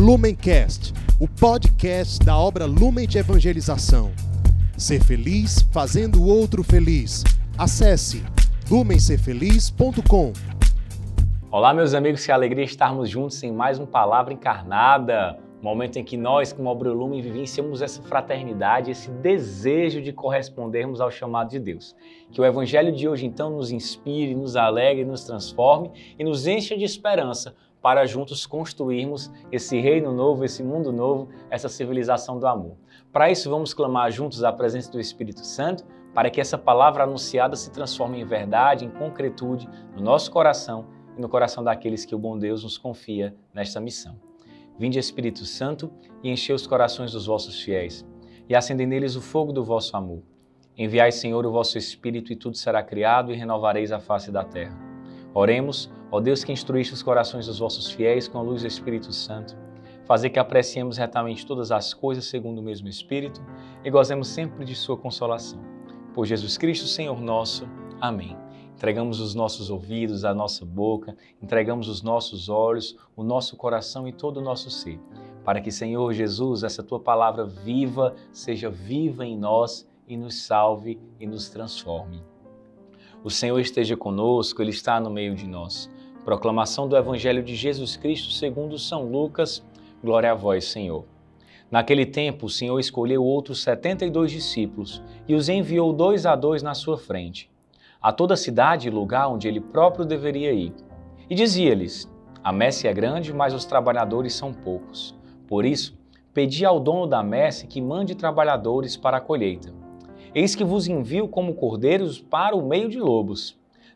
Lumencast, o podcast da obra Lumen de Evangelização. Ser feliz fazendo o outro feliz. Acesse lumencerfeliz.com. Olá, meus amigos, que alegria estarmos juntos em mais um Palavra Encarnada. Momento em que nós, como Obra Lumen, vivenciamos essa fraternidade, esse desejo de correspondermos ao chamado de Deus. Que o Evangelho de hoje, então, nos inspire, nos alegre, nos transforme e nos encha de esperança para juntos construirmos esse reino novo, esse mundo novo, essa civilização do amor. Para isso, vamos clamar juntos a presença do Espírito Santo, para que essa palavra anunciada se transforme em verdade, em concretude no nosso coração e no coração daqueles que o bom Deus nos confia nesta missão. Vinde, Espírito Santo, e enchei os corações dos vossos fiéis, e acendei neles o fogo do vosso amor. Enviai, Senhor, o vosso Espírito, e tudo será criado, e renovareis a face da terra. Oremos, ó Deus que instruíste os corações dos vossos fiéis com a luz do Espírito Santo, fazer que apreciemos retamente todas as coisas segundo o mesmo Espírito e gozemos sempre de sua consolação. Por Jesus Cristo, Senhor nosso. Amém. Entregamos os nossos ouvidos, a nossa boca, entregamos os nossos olhos, o nosso coração e todo o nosso ser, para que, Senhor Jesus, essa tua palavra viva seja viva em nós e nos salve e nos transforme. O Senhor esteja conosco, Ele está no meio de nós. Proclamação do Evangelho de Jesus Cristo segundo São Lucas. Glória a vós, Senhor. Naquele tempo, o Senhor escolheu outros setenta e dois discípulos e os enviou dois a dois na sua frente a toda cidade e lugar onde ele próprio deveria ir. E dizia-lhes: A messe é grande, mas os trabalhadores são poucos. Por isso, pedi ao dono da messe que mande trabalhadores para a colheita. Eis que vos envio como cordeiros para o meio de lobos.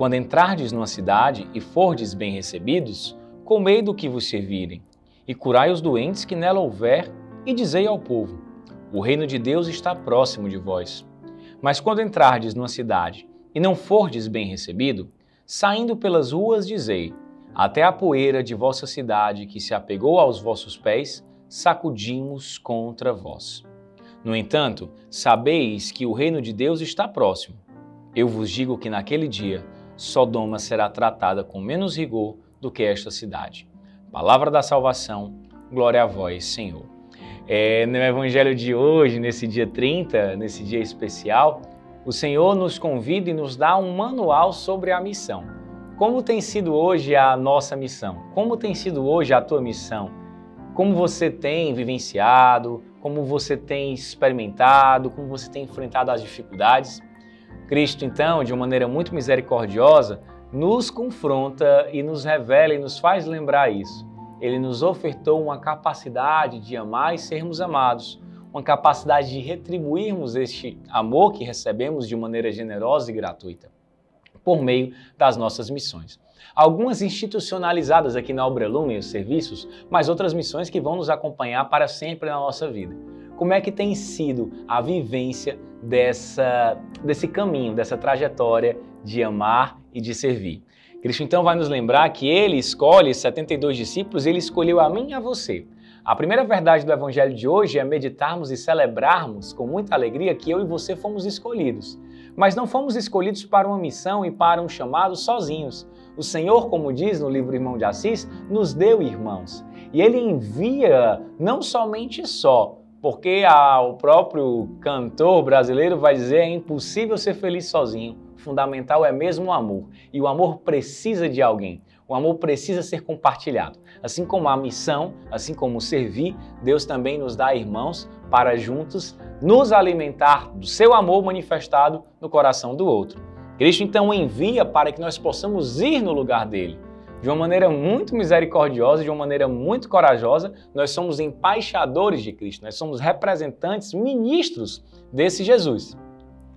Quando entrardes numa cidade e fordes bem recebidos, comei do que vos servirem, e curai os doentes que nela houver, e dizei ao povo: O reino de Deus está próximo de vós. Mas quando entrardes numa cidade e não fordes bem recebido, Saindo pelas ruas, dizei: Até a poeira de vossa cidade que se apegou aos vossos pés, sacudimos contra vós. No entanto, sabeis que o reino de Deus está próximo. Eu vos digo que naquele dia Sodoma será tratada com menos rigor do que esta cidade. Palavra da salvação, glória a vós, Senhor. É, no Evangelho de hoje, nesse dia 30, nesse dia especial, o Senhor nos convida e nos dá um manual sobre a missão. Como tem sido hoje a nossa missão? Como tem sido hoje a tua missão? Como você tem vivenciado? Como você tem experimentado? Como você tem enfrentado as dificuldades? Cristo, então, de uma maneira muito misericordiosa, nos confronta e nos revela e nos faz lembrar isso. Ele nos ofertou uma capacidade de amar e sermos amados uma capacidade de retribuirmos este amor que recebemos de maneira generosa e gratuita por meio das nossas missões. Algumas institucionalizadas aqui na Obra Lumen, os serviços, mas outras missões que vão nos acompanhar para sempre na nossa vida. Como é que tem sido a vivência dessa, desse caminho, dessa trajetória de amar e de servir? Cristo então vai nos lembrar que ele escolhe 72 discípulos, ele escolheu a mim e a você a primeira verdade do Evangelho de hoje é meditarmos e celebrarmos com muita alegria que eu e você fomos escolhidos. Mas não fomos escolhidos para uma missão e para um chamado sozinhos. O Senhor, como diz no livro Irmão de Assis, nos deu irmãos. E Ele envia não somente só, porque ah, o próprio cantor brasileiro vai dizer é impossível ser feliz sozinho. Fundamental é mesmo o amor. E o amor precisa de alguém. O amor precisa ser compartilhado. Assim como a missão, assim como servir, Deus também nos dá irmãos para juntos nos alimentar do seu amor manifestado no coração do outro. Cristo então envia para que nós possamos ir no lugar dele. De uma maneira muito misericordiosa, de uma maneira muito corajosa, nós somos embaixadores de Cristo, nós somos representantes, ministros desse Jesus.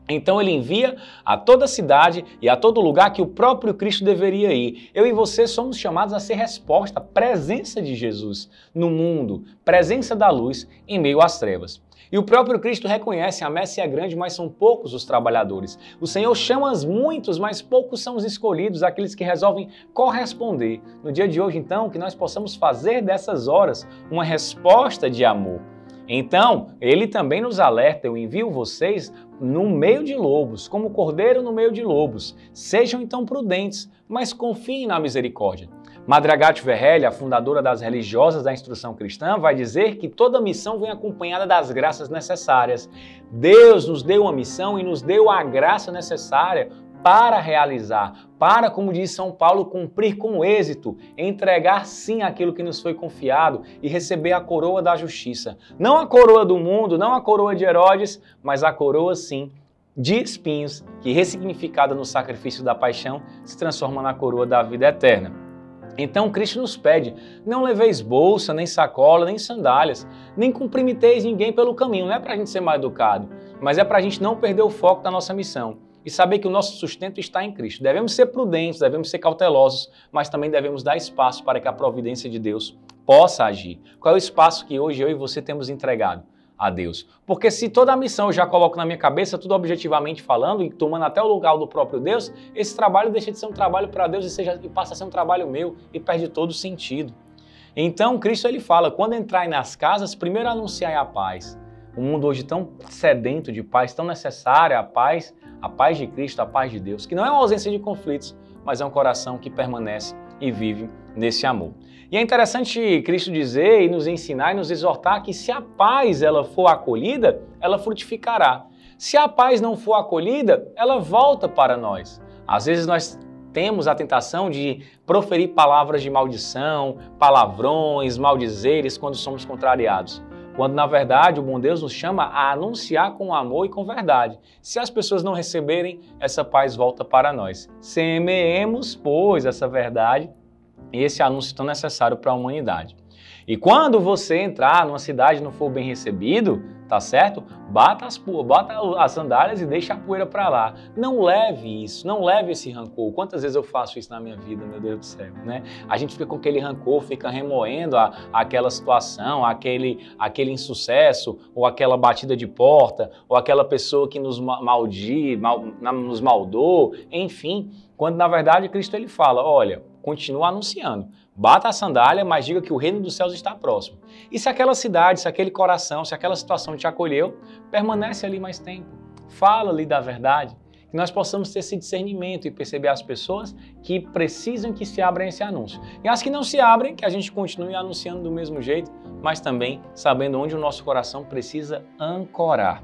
Então ele envia a toda cidade e a todo lugar que o próprio Cristo deveria ir. Eu e você somos chamados a ser resposta, presença de Jesus no mundo, presença da luz em meio às trevas. E o próprio Cristo reconhece: a messe é grande, mas são poucos os trabalhadores. O Senhor chama os muitos, mas poucos são os escolhidos, aqueles que resolvem corresponder. No dia de hoje, então, que nós possamos fazer dessas horas uma resposta de amor. Então, ele também nos alerta: eu envio vocês no meio de lobos, como cordeiro no meio de lobos. Sejam então prudentes, mas confiem na misericórdia. Madragat Verhelli, a fundadora das religiosas da instrução cristã, vai dizer que toda missão vem acompanhada das graças necessárias. Deus nos deu uma missão e nos deu a graça necessária para realizar, para, como diz São Paulo, cumprir com êxito, entregar sim aquilo que nos foi confiado e receber a coroa da justiça. Não a coroa do mundo, não a coroa de Herodes, mas a coroa sim de espinhos, que ressignificada no sacrifício da paixão, se transforma na coroa da vida eterna. Então Cristo nos pede: não leveis bolsa, nem sacola, nem sandálias, nem cumprimiteis ninguém pelo caminho. Não é para a gente ser mais educado, mas é para a gente não perder o foco da nossa missão e saber que o nosso sustento está em Cristo. Devemos ser prudentes, devemos ser cautelosos, mas também devemos dar espaço para que a providência de Deus possa agir. Qual é o espaço que hoje eu e você temos entregado? a Deus. Porque se toda a missão eu já coloco na minha cabeça, tudo objetivamente falando e tomando até o lugar do próprio Deus, esse trabalho deixa de ser um trabalho para Deus e, seja, e passa a ser um trabalho meu e perde todo o sentido. Então Cristo ele fala: quando entrar nas casas, primeiro anunciai a paz. O mundo hoje tão sedento de paz, tão necessária a paz, a paz de Cristo, a paz de Deus, que não é uma ausência de conflitos, mas é um coração que permanece e vive nesse amor. E é interessante Cristo dizer e nos ensinar e nos exortar que se a paz ela for acolhida, ela frutificará. Se a paz não for acolhida, ela volta para nós. Às vezes nós temos a tentação de proferir palavras de maldição, palavrões, maldizeres quando somos contrariados. Quando na verdade o bom Deus nos chama a anunciar com amor e com verdade. Se as pessoas não receberem, essa paz volta para nós. Semeemos, pois, essa verdade e esse anúncio tão necessário para a humanidade. E quando você entrar numa cidade e não for bem recebido, tá certo? Bata as, bota as sandálias e deixa a poeira para lá. Não leve isso, não leve esse rancor. Quantas vezes eu faço isso na minha vida, meu Deus do céu, né? A gente fica com aquele rancor, fica remoendo a, aquela situação, aquele, aquele insucesso, ou aquela batida de porta, ou aquela pessoa que nos maldi, mal, nos maldou, enfim. Quando na verdade Cristo ele fala, olha, continua anunciando. Bata a sandália, mas diga que o reino dos céus está próximo. E se aquela cidade, se aquele coração, se aquela situação te acolheu, permanece ali mais tempo. Fala ali da verdade. Que nós possamos ter esse discernimento e perceber as pessoas que precisam que se abram esse anúncio. E as que não se abrem, que a gente continue anunciando do mesmo jeito, mas também sabendo onde o nosso coração precisa ancorar.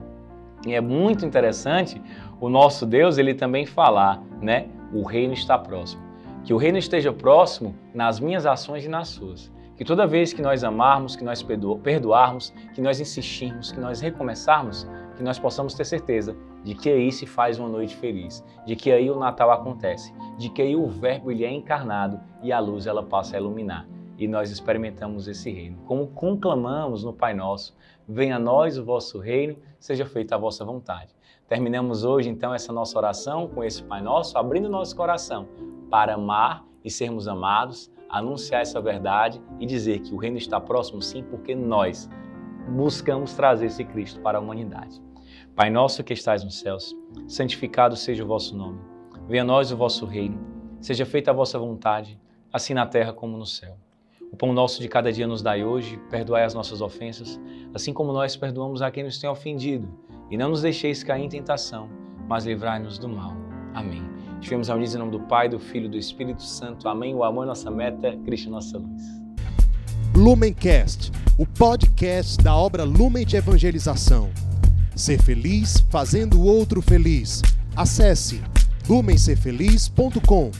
E é muito interessante o nosso Deus, ele também falar, né? O reino está próximo. Que o reino esteja próximo nas minhas ações e nas suas. Que toda vez que nós amarmos, que nós perdoarmos, que nós insistirmos, que nós recomeçarmos, que nós possamos ter certeza de que aí se faz uma noite feliz, de que aí o Natal acontece, de que aí o Verbo ele é encarnado e a luz ela passa a iluminar. E nós experimentamos esse reino. Como conclamamos no Pai Nosso, venha a nós o vosso reino, seja feita a vossa vontade. Terminamos hoje então essa nossa oração com esse Pai Nosso, abrindo nosso coração para amar e sermos amados, anunciar essa verdade e dizer que o reino está próximo, sim, porque nós buscamos trazer esse Cristo para a humanidade. Pai nosso que estais nos céus, santificado seja o vosso nome. Venha a nós o vosso reino. Seja feita a vossa vontade, assim na terra como no céu. O pão nosso de cada dia nos dai hoje, perdoai as nossas ofensas, assim como nós perdoamos a quem nos tem ofendido. E não nos deixeis cair em tentação, mas livrai-nos do mal. Amém. Estivemos reunidos em nome do Pai, do Filho e do Espírito Santo. Amém. O amor é nossa meta, Cristo nossa luz. Lumencast, o podcast da obra Lumen de Evangelização. Ser feliz fazendo o outro feliz. Acesse lumencerfeliz.com.